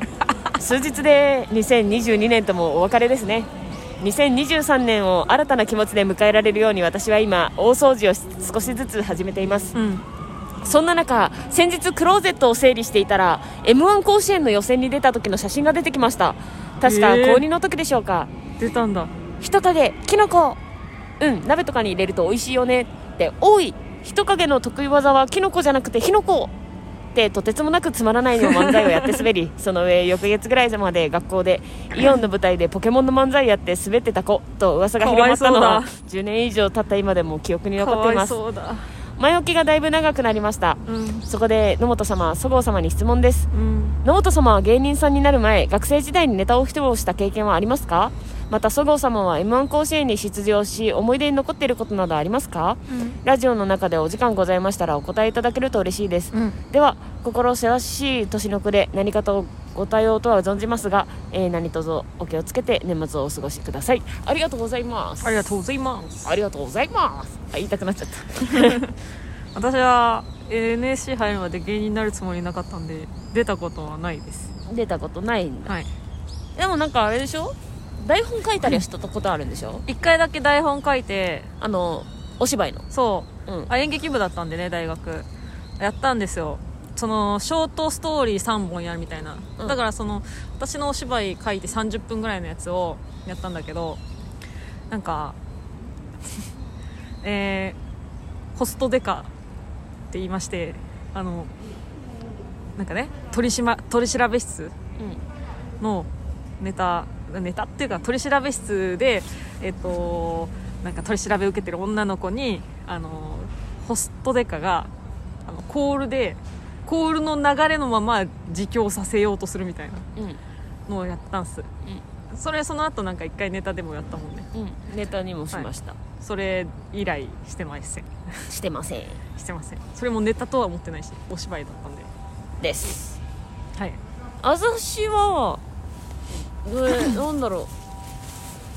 数日で2022年ともお別れですね。2023年を新たな気持ちで迎えられるように私は今大掃除をし少しずつ始めています。うん。そんな中先日クローゼットを整理していたら m 1甲子園の予選に出た時の写真が出てきました確かえー高2の時でしょうか、出たんだ。人影キノコ。うん鍋とかに入れると美味しいよね。っておい。人影の得意技はキノコじゃなくてヒノコ。ってとてつもなくつまらないの漫才をやって滑り その上翌月ぐらいまで学校でイオンの舞台でポケモンの漫才やって滑ってた子と噂が広まったのはかわい10年以上経った今でも記憶に残っています。そうだ前置きがだいぶ長くなりました。うん。そこで野本様そごう様に質問です。うん。野本様は芸人さんになる前学生時代にネタを披露した経験はありますか？またそごう様は m 1甲子園に出場し思い出に残っていることなどありますか？ラジオの中でお時間ございましたらお答えいただけると嬉しいです、うん。では心せわしい年の暮れ何かとご対応とは存じますが、えー何卒お気をつけて年末をお過ごしください。ありがとうございます。ありがとうございます。ありがとうございます。あ言いたくなっちゃった。私は NSC 入るまで芸人になるつもりなかったんで出たことはないです。出たことないんだ。はい。でもなんかあれでしょ？台本書いたりはしたことあるんでしょ？一回だけ台本書いてあのお芝居の。そう。うん。あ演劇部だったんでね大学。やったんですよ。そのショートストーリー3本やるみたいな、うん。だからその私のお芝居書いて30分ぐらいのやつをやったんだけどなんか えー、ホストデカって言いましてあのなんかね取りしま取り調べ室うん。のネタネタっていうか取り調べ室でえっ、となんか取り調べ受けてる女の子にあのホストデカがあのコールでコールの流れのまま自供させようとするみたいなうんのをやったんす。それその後なんか一回ネタでもやったもんね。うん。ネタにもしました、それ以来してません。してません。してません。それもネタとは思ってないしお芝居だったんで。です。はい。私はえなんだろ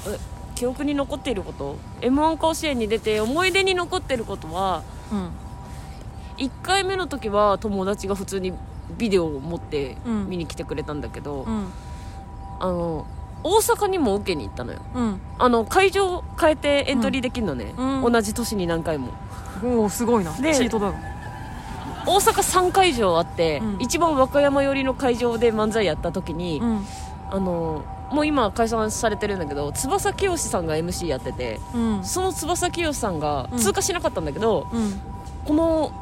う。え記憶に残っていること？m 1甲子園に出て思い出に残ってることはうん。1回目の時は友達が普通にビデオを持ってうん。見に来てくれたんだけど、うん。あの大阪にも受けに行ったのよ。うん。あの会場変えてエントリーできるのね、うん。同じ年に何回も。おおすごいな。でチートだな。大阪3会場あって、うん。一番和歌山寄りの会場で漫才やった時に、うんあのもう今解散されてるんだけど翼清さんが MC やっててうん。その翼清さんがうん。通過しなかったんだけど、うん。この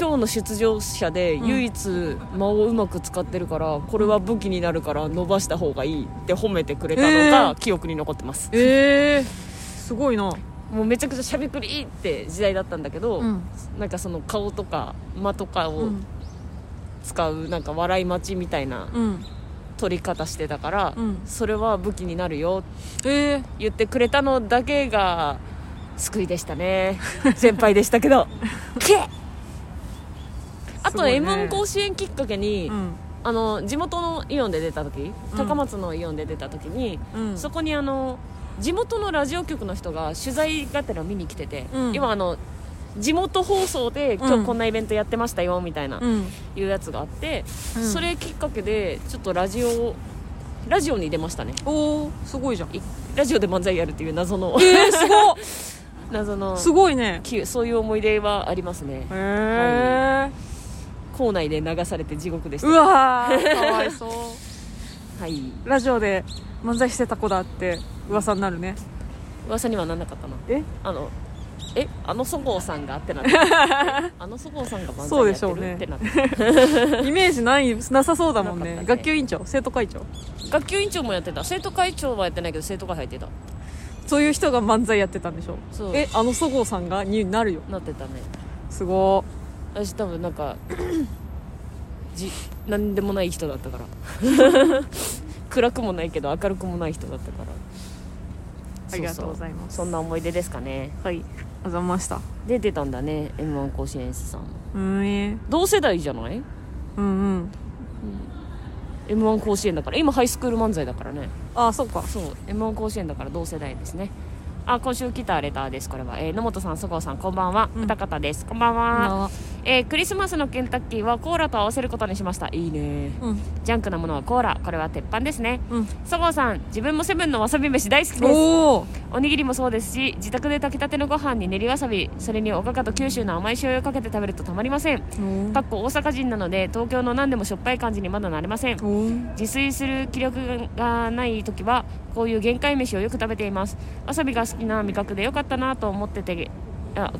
今日の出場者で唯一間をうまく使ってるからこれは武器になるから伸ばした方がいいって褒めてくれたのえがー。記憶に残ってます、ええすごいな。もうめちゃくちゃしゃべくりって時代だったんだけど、うん。なんかその顔とか間とかをうん。使うなんか笑い待ちみたいなうん取り方してたから、うん。それは武器になるよええ言ってくれたのだけが救いでしたね。先輩でしたけど。けあと m 1甲子園きっかけに、うん。あの地元のイオンで出た時高松のイオンで出た時に、うん。そこにあの地元のラジオ局の人が取材がてら見に来てて、うん。今あの地元放送で今日こんなイベントやってましたよみたいな、うん。いうやつがあって、うん。それきっかけでちょっとラジオラジオに出ましたね。おおすごいじゃん。いラジオで漫才やるっていう謎の。えー、すごっ。謎のすごいね。きそういう思い出はありますね。へえ校内で流されて地獄でした。うわーかわいそう。はい。ラジオで漫才してた子だって噂になるね。噂にはなんなかったな。え？あのえあのそごうさんがってなって。あのそごうさんが漫そう才やってるねってなって。イメージないなさそうだもんね。ね。学級委員長生徒会長。学級委員長もやってた。生徒会長はやってないけど生徒会入ってた。そういう人が漫才やってたんでしょそう。えあのそごうさんがになるよ。なってたね。すご私多分なんか じ何でもない人だったから。暗くもないけど明るくもない人だったから。ありがとうございます。そんな思い出ですかね。はい。あざました。出てたんだね m 1甲子園さん。もうんえ同世代じゃない？うんうん。m 1甲子園だから。今ハイスクール漫才だからね。あそっか。そう。m 1甲子園だから同世代ですね。あ今週来たレターです。これは、えー野本さんそごうさんこんばんは、うん。歌方です。こんばんは、あえークリスマスのケンタッキーはコーラと合わせることにしました。いいね。うん。ジャンクなものはコーラ。これは鉄板ですね。うん。そごうさん自分もセブンのわさび飯大好きです。おおおにぎりもそうですし自宅で炊きたてのご飯に練りわさび。それにおかかと九州の甘い醤油をかけて食べるとたまりません。かっこ大阪人なので東京の何でもしょっぱい感じにまだなれません。お自炊する気力がない時はこういう限界飯をよく食べています。わさびが好きな味覚でよかったなと思っててあ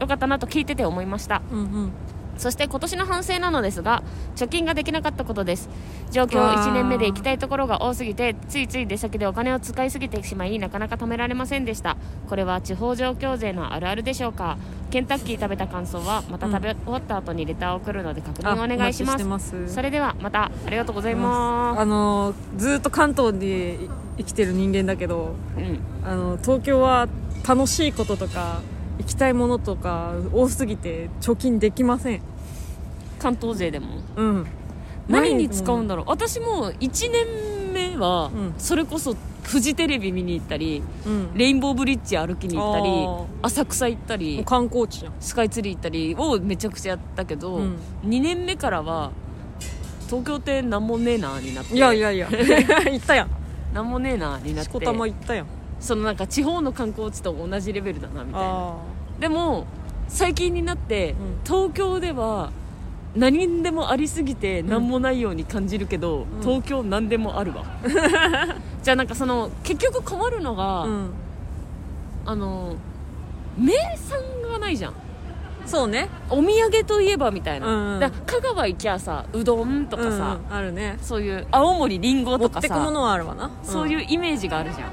よかったなと聞いてて思いました。うんうん。そして今年の反省なのですが貯金ができなかったことです。上京わー。1年目で行きたいところが多すぎてついつい出先でお金を使いすぎてしまいなかなか貯められませんでした。これは地方上京勢のあるあるでしょうか。ケンタッキー食べた感想はまた食べ終わった後にレターを送るので確認お願いします。ます。それではまたありがとうございまあのずっと関東で生きてる人間だけどす、うん、あの東京は楽しいこととか行きたいものとか多すぎて貯金できません。関東勢でも。うん。何に使うんだろう。私も1年目はうん。それこそフジテレビ見に行ったりうん。レインボーブリッジ歩きに行ったり浅草行ったり観光地じゃん。スカイツリー行ったりをめちゃくちゃやったけど、うん。2年目からは東京ってなんもねえなになって。いやいやいや。行ったやん。なんもねえなになっしてこたま行ったやんそのなんか地方の観光地と同じレベルだなみたいな。あでも最近になって、うん。東京では何にでもありすぎて何もないように感じるけど、ん。東京何でもあるわ。じゃあなんかその結局困るのが、あうん。あの名産がないじゃんそうね。お土産といえばみたいな、うんうん。だから香川行きゃさうどんとかさ、うんうん。あるね。そういう青森りんご持とかさってくものはあるわな。そういうイメージがあるじゃん、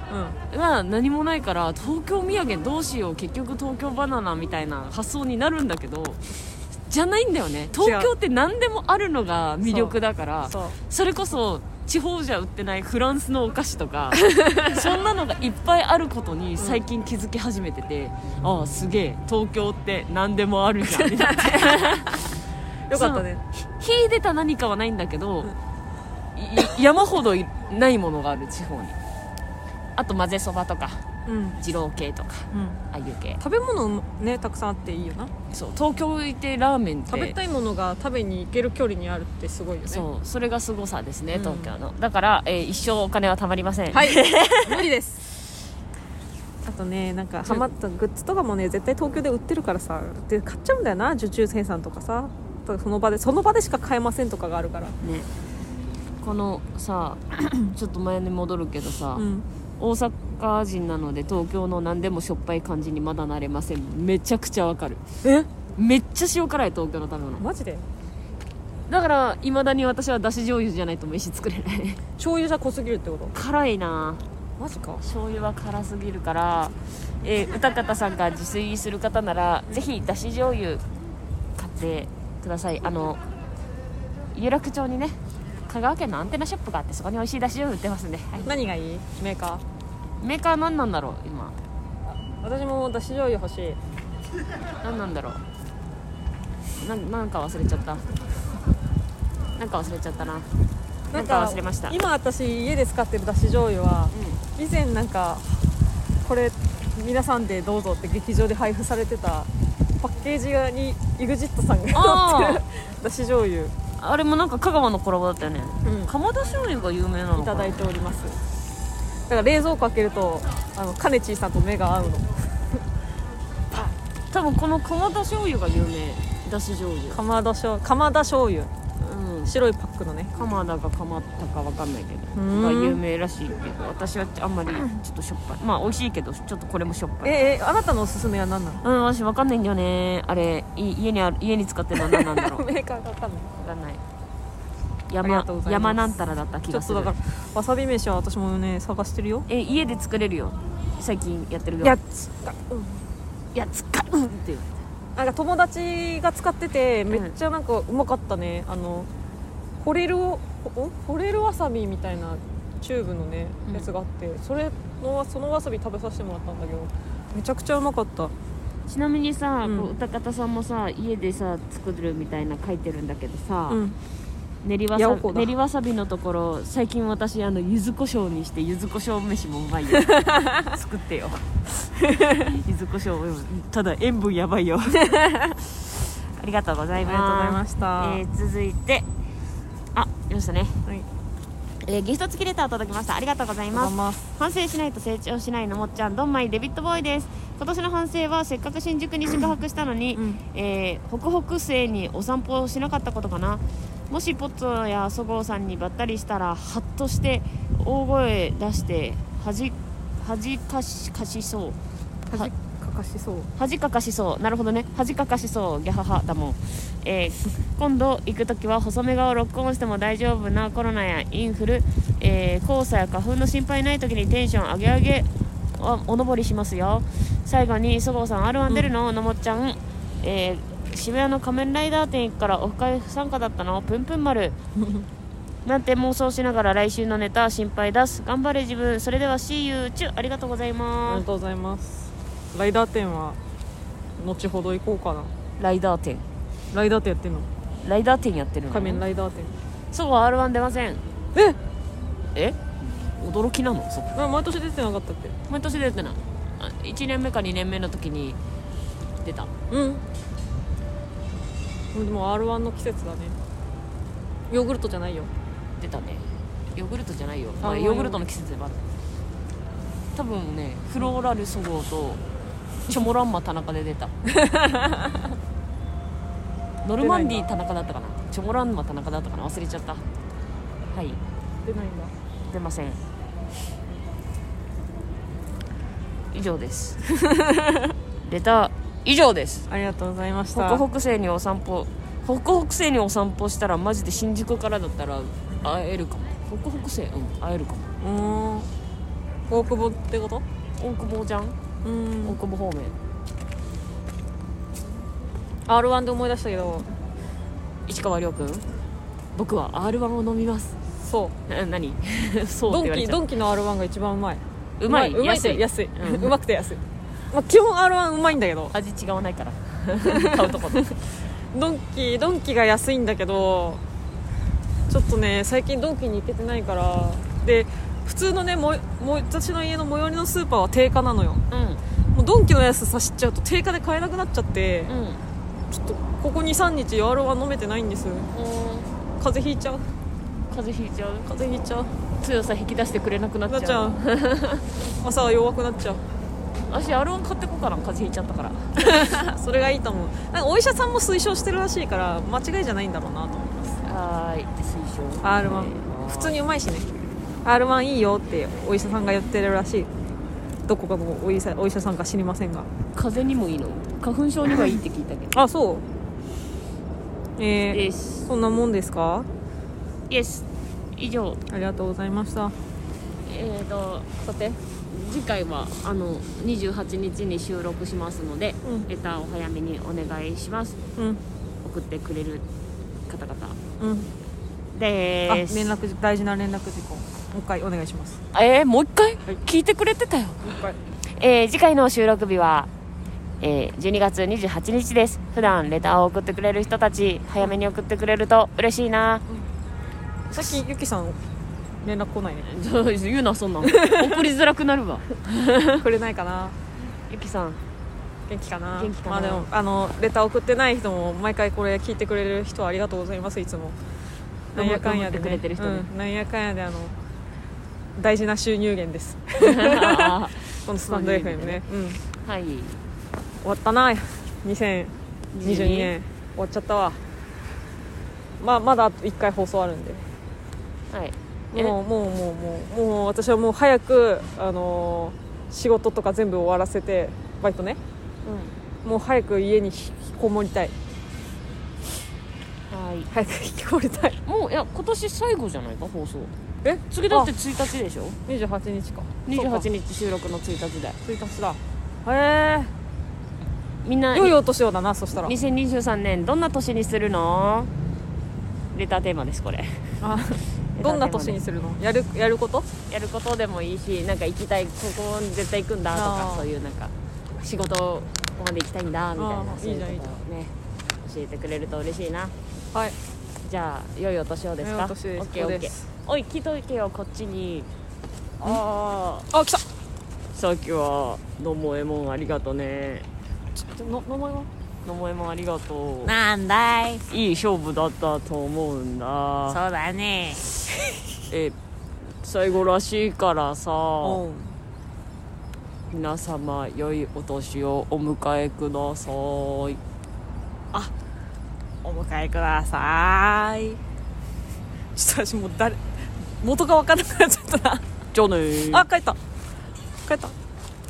うん。が何もないから東京土産どうしよう結局東京バナナみたいな発想になるんだけどじゃないんだよね。東京って何でもあるのが魅力だからそれこそ地方じゃ売ってないフランスのお菓子とか そんなのがいっぱいあることに最近気づき始めてて、ああすげえ東京って何でもあるじゃん みたいな。よかったね。秀でた何かはないんだけど、い山ほどいないものがある地方に。あと混ぜそばとか。うん二郎系とかうん。ああいう系。食べ物ねたくさんあっていいよな。そう東京行ってラーメンって。食べたいものが食べに行ける距離にあるってすごいよね。そうそれがすごさですねうん。東京の、だから、えー一生お金は貯まりません。はい。無理です。あとねなんかハマったグッズとかもね絶対東京で売ってるからさで買っちゃうんだよな受注生産とかさ。その場でその場でしか買えませんとかがあるから。ね。このさ ちょっと前に戻るけどさ、うん大阪人なので東京の何でもしょっぱい感じにまだなれません。めちゃくちゃわかる。え？めっちゃ塩辛い東京の食べ物。マジで？だからいまだに私はだし醤油じゃないと飯作れない。醤油じゃ濃すぎるってこと？辛いな。マジか。醤油は辛すぎるから、えー歌方さんが自炊する方ならぜひだし醤油買ってください。あの有楽町にね香川県のアンテナショップがあってそこに美味しいだし醤油売ってますんで、はい、何がいい？メーカメーカー何なんだろう今。ー私もだし醤油欲しい。何なんだろう。なんなんか忘れちゃった。なんか忘れちゃったな。なんか忘れました。今私家で使ってるだし醤油は以前なんかこれ皆さんでどうぞって劇場で配布されてたパッケージ側に EXIT さんがあー乗ってるだし醤油、あれもなんか香川のコラボだったよね。うん。釜田醤油が有名なのかな。いただいております。だから冷蔵庫開けるとあのカネチーさんと目が合うの。多分この釜田醤油が有名。だし醤油。釜田醤釜田醤油。うん白いパックのね。鎌田か鎌田かわかんないけど。うん。が有名らしいけど私はあんまりちょっとしょっぱい。まあ美味しいけどちょっとこれもしょっぱい。ええあなたのおすすめは何なの？うん私わかんないんだよね。あれい家にある家に使ってるのは何なんだろう。わ メーカーが分かんない。かんない。山山なんたらだった気ちょがする。っとだからわさび飯は私もね探してるよ。え家で作れるよ。最近やってるよ。やつか。うん。やつか。うんっていうなんか友達が使っててめっちゃなんかうまかったね、あのホレルホレルわさびみたいなチューブのねうん。やつがあって、それのそのわさび食べさせてもらったんだけどめちゃくちゃうまかった。ちなみにさ、うん。こう歌方さんもさ家でさ作るみたいな書いてるんだけどさ、うん。練りわさ八百子だ。練りわさびのところ最近私あの柚子胡椒にして柚子胡椒飯もうまいよ。作ってよ。柚子胡椒うん。ただ塩分やばいよ。ありがとうございありがとうございまますした、えー続いてあ来ましたね、はい。えーギフト付きレター届きました。ありがとうございます。反省しないと成長しないのもっちゃんどんまいデビッドボーイです。今年の反省はせっかく新宿に宿泊したのに、うん。えー、北北西にお散歩をしなかったことかな。もしポッツォやそごうさんにばったりしたらハッとして大声出して恥恥かしかしそう。恥かかしそう。恥かかしそう。なるほどね。恥かかしそう。ギャハハだもん、えー 今度行く時は細め顔をロックオンしても大丈夫なコロナやインフル、えー黄砂や花粉の心配ない時にテンション上げ上げ。おお登りしますよ。最後にそごうさん R1 出るの、のもっちゃん、えー渋谷の仮面ライダー店行くからオフ会不参加だったの？プンプン丸。なんて妄想しながら来週のネタ心配出す。頑張れ自分。それでは See you チュありがとうございありますがとうございますライダー店は後ほど行こうかな。ライダー店。ライダー店やってんの？ライダー店やってるの仮面ライダー店。そう R1 出ません。え？え？驚きなの？そな毎年出てなかったっけ？毎年出てない。あ1年目か2年目の時に出た。うん。でも r 1の季節だね。ヨーグルトじゃないよ。出たね。ヨーグルトじゃないよ、あまあ、ヨーグルトの季節でもある。多分ねフローラルそごうとチョモランマ田中で出た。ノルマンディ田中だったかな。チョモランマ田中だったかな。忘れちゃった。はい。出ないんだ。出ません。以上です。レター以上です。ありがとうございました。北北西にお散歩。北北西にお散歩したらマジで新宿からだったら会えるかも。北北西？うん会えるかも。うーん。大久保ってこと？大久保じゃん。う大ん。久保方面。R 1で思い出したけど。市川亮君。僕は r 1を飲みます。そう。な何？そうドンって言われちゃう。キドンキの r 1が一番うまい。うまい？うま安い？安い、うん。うまくて安い、まあ、基本 r 1うまいんだけど。味違わないから。買うとこ。でドンキドンキが安いんだけど。ちょっとね最近ドンキに行けてないから。で普通のねもも私の家の最寄りのスーパーは定価なのよ。うん。もうドンキのやつさ知っちゃうと定価で買えなくなっちゃって、うん。ちょっとここ23日ヤーロは飲めてないんです。風邪ひいちゃう。風邪ひいちゃう？風邪ひいちゃう。強さ引き出してくれなくなっちゃう。ちゃう。朝は弱くなっちゃう。私アロン買ってこうかな風邪ひいちゃったから。それがいいと思う。なんかお医者さんも推奨してるらしいから間違いじゃないんだろうなと思います。はーい推奨。R1 普通にうまいしね R1 いいよってお医者さんが言ってるらしい。どこかのお医者お医者さんか知りませんが。風邪にもいいの？花粉症にはいいって聞いたけど。あそう。えー、そんなもんですか？イエス以上。ありがとうございました。えーとさて次回はあの28日に収録しますので、うん。レターを早めにお願いします。うん。送ってくれる方々。うん。です。連絡大事な連絡事項もう一回お願いします。えー、もう一回、聞いてくれてたよ。もう一回。えー次回の収録日は、えー12月28日です。普段レターを送ってくれる人たち早めに送ってくれると嬉しいな。さっきゆきさん連絡来ないね。言うなそんなん 送りづらくなるわ。くれないかな。ゆきさん。元気かな。元気かな。まあでもあのレター送ってない人も毎回これ聞いてくれる人はありがとうございますいつも。なんやかんやで、ね、くれてる人ね。うん、なんやかんやであの大事な収入源です。は このスタンド FM ね、うん、い。終わったな。2022年。終わっちゃったわ。まあまだあと1回放送あるんで。はい。え？もうもうもうもうもう私はもう早くあのー仕事とか全部終わらせてバイトね。もう早く家に引きこもりたい。はい。早く引きこもりたい。もういや今年最後じゃないか放送え次だって1日でしょ？あ28日か。28日収録の1日で。日1日だ。へみんなえ良いお年をだなそしたら。2023年どんな年にするの？レターテーマですこれ。あ どんな年にするの？やるやること？やることでもいいしなんか行きたいここに絶対行くんだとあかー。そういうなんか仕事ここまで行きたいんだみたいあなーそういうことをね教えてくれると嬉しいな。はい。じゃあ良いお年をですか？良いお年です。オおい聞いといてよこっちに。ああ来た。あさっきはのもえもんありがとね。ちょの名前はのもえもんありがとなんだい。ういい勝負だったと思うんだ。そうだね。え最後らしいからさ。うん。皆様良いお年をお迎えください。お迎えください。ちょっと私もう誰元が分かんなくなっちゃったな。じゃあねーあ帰った。帰った。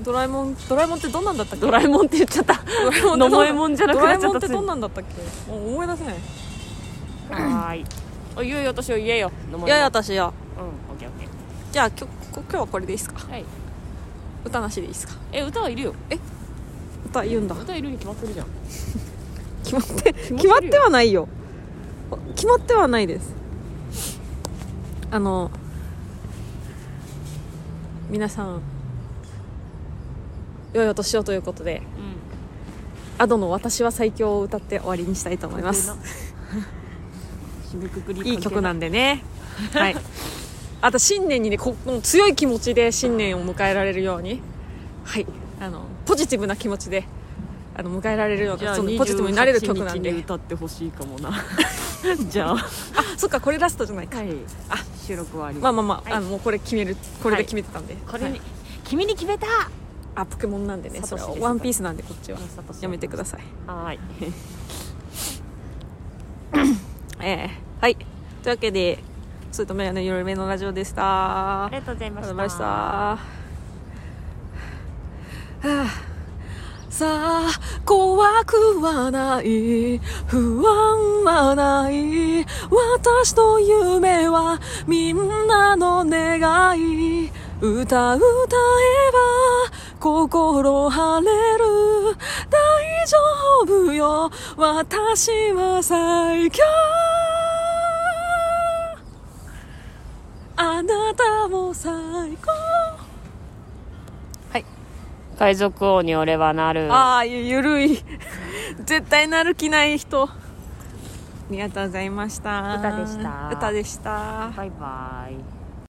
ドラえもんドラえもんってどんなんだったっけ？ドラえもんって言っちゃった。ドラえもんってどんのもえもんじゃなくなっちゃった。ドラえもんってどんなんだったっけ？もう思い出せない。はーい。おい良いお年を言えよ。のもえもんいやいや私やうんオッケーオッケじゃあ今日こ今日はこれでいいですか？ーはい。歌なしでいいですか？え歌はいるよ。歌言うんだ。歌いるに決まってるじゃん。決まって決決まってはないよ。決まってはないですあの皆さん良いお年をということでうん。アドの「私は最強」を歌って終わりにしたいと思います。いい曲なんんでね。はい。あと新年にねここの強い気持ちで新年を迎えられるようにはい。あのポジティブな気持ちであの迎えられるようなそのポジティブになれる曲なん28日でに歌ってほしいかもな。じゃあ。あそっかこれラストじゃないか。はい。あ収録はあり。まあまあまあ,、はい。あのもうこれ決めるこれで決めてたんで、これに、はい。君に決めた。あポケモンなんでねそれはサトシです。ワンピースなんでこっちは。やめてください。はーい。ええ。はい。というわけでそれとメガネ夜目のラジオでした。ありがとうございました。ありがとうございました。はあさあ怖くはない。不安はない。私の夢はみんなの願い。歌歌えば心晴れる。大丈夫よ。私は最強。あなたも最高。海賊王に俺はなる。ああゆゆるい。絶対なる気ない人。ありがとうございました。歌でした。歌でした。バイバイ